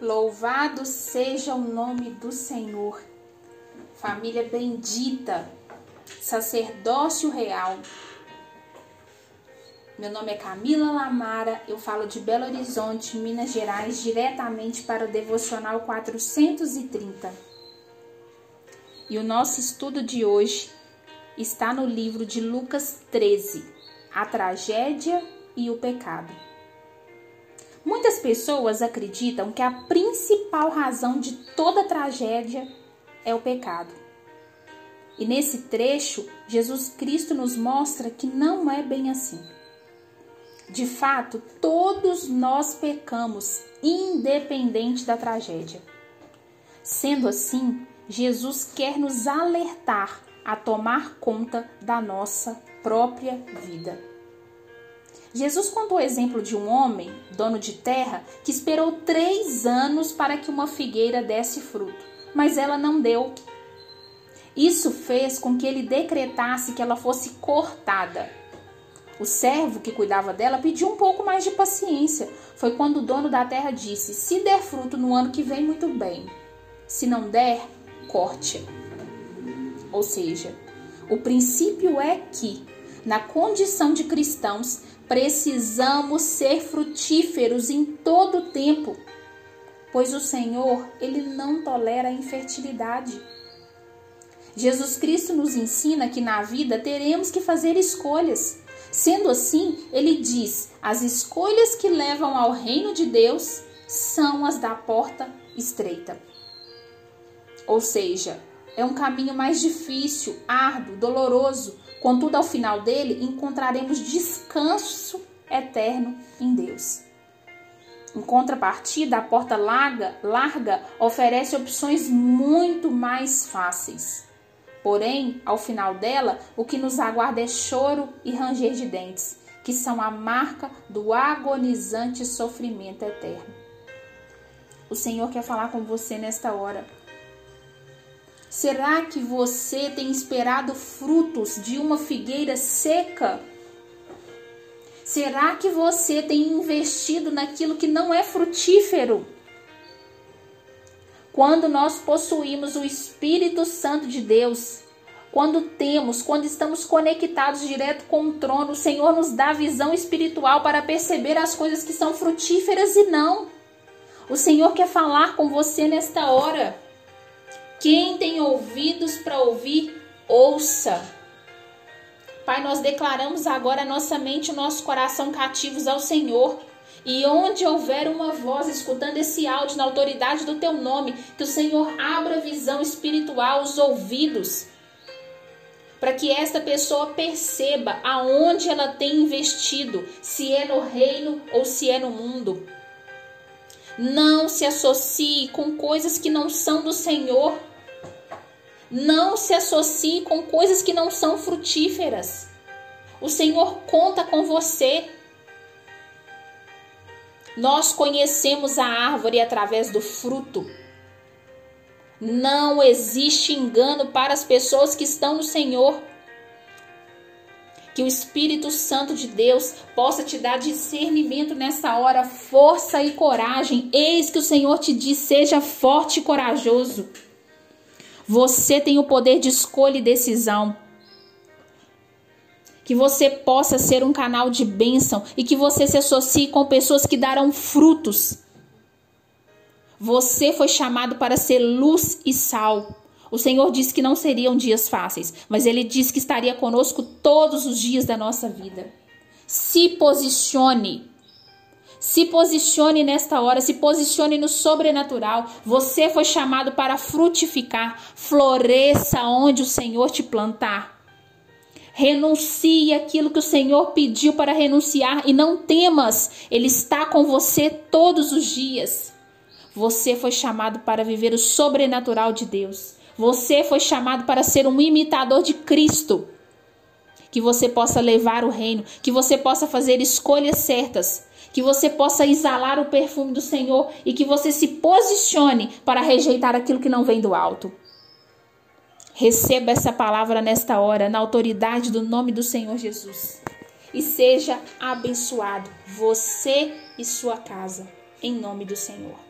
Louvado seja o nome do Senhor. Família bendita, sacerdócio real. Meu nome é Camila Lamara, eu falo de Belo Horizonte, Minas Gerais, diretamente para o Devocional 430. E o nosso estudo de hoje está no livro de Lucas 13, A Tragédia e o Pecado. Pessoas acreditam que a principal razão de toda tragédia é o pecado. E nesse trecho, Jesus Cristo nos mostra que não é bem assim. De fato, todos nós pecamos, independente da tragédia. Sendo assim, Jesus quer nos alertar a tomar conta da nossa própria vida. Jesus contou o exemplo de um homem, dono de terra, que esperou três anos para que uma figueira desse fruto, mas ela não deu. Isso fez com que ele decretasse que ela fosse cortada. O servo que cuidava dela pediu um pouco mais de paciência. Foi quando o dono da terra disse: Se der fruto no ano que vem, muito bem. Se não der, corte. Ou seja, o princípio é que, na condição de cristãos, Precisamos ser frutíferos em todo o tempo, pois o Senhor, ele não tolera a infertilidade. Jesus Cristo nos ensina que na vida teremos que fazer escolhas. Sendo assim, ele diz: as escolhas que levam ao reino de Deus são as da porta estreita. Ou seja, é um caminho mais difícil, árduo, doloroso, Contudo, ao final dele, encontraremos descanso eterno em Deus. Em contrapartida, a porta larga, larga oferece opções muito mais fáceis. Porém, ao final dela, o que nos aguarda é choro e ranger de dentes, que são a marca do agonizante sofrimento eterno. O Senhor quer falar com você nesta hora. Será que você tem esperado frutos de uma figueira seca? Será que você tem investido naquilo que não é frutífero? Quando nós possuímos o Espírito Santo de Deus, quando temos, quando estamos conectados direto com o trono, o Senhor nos dá visão espiritual para perceber as coisas que são frutíferas e não. O Senhor quer falar com você nesta hora. Quem tem ouvidos para ouvir, ouça. Pai, nós declaramos agora a nossa mente e o nosso coração cativos ao Senhor. E onde houver uma voz escutando esse áudio na autoridade do teu nome, que o Senhor abra a visão espiritual, os ouvidos, para que esta pessoa perceba aonde ela tem investido, se é no reino ou se é no mundo. Não se associe com coisas que não são do Senhor. Não se associe com coisas que não são frutíferas. O Senhor conta com você. Nós conhecemos a árvore através do fruto. Não existe engano para as pessoas que estão no Senhor. Que o Espírito Santo de Deus possa te dar discernimento nessa hora, força e coragem. Eis que o Senhor te diz: seja forte e corajoso. Você tem o poder de escolha e decisão. Que você possa ser um canal de bênção e que você se associe com pessoas que darão frutos. Você foi chamado para ser luz e sal. O Senhor disse que não seriam dias fáceis, mas Ele disse que estaria conosco todos os dias da nossa vida. Se posicione se posicione nesta hora, se posicione no sobrenatural. Você foi chamado para frutificar. Floresça onde o Senhor te plantar. Renuncie aquilo que o Senhor pediu para renunciar e não temas, Ele está com você todos os dias. Você foi chamado para viver o sobrenatural de Deus. Você foi chamado para ser um imitador de Cristo. Que você possa levar o reino, que você possa fazer escolhas certas que você possa exalar o perfume do Senhor e que você se posicione para rejeitar aquilo que não vem do alto. Receba essa palavra nesta hora, na autoridade do nome do Senhor Jesus. E seja abençoado, você e sua casa, em nome do Senhor.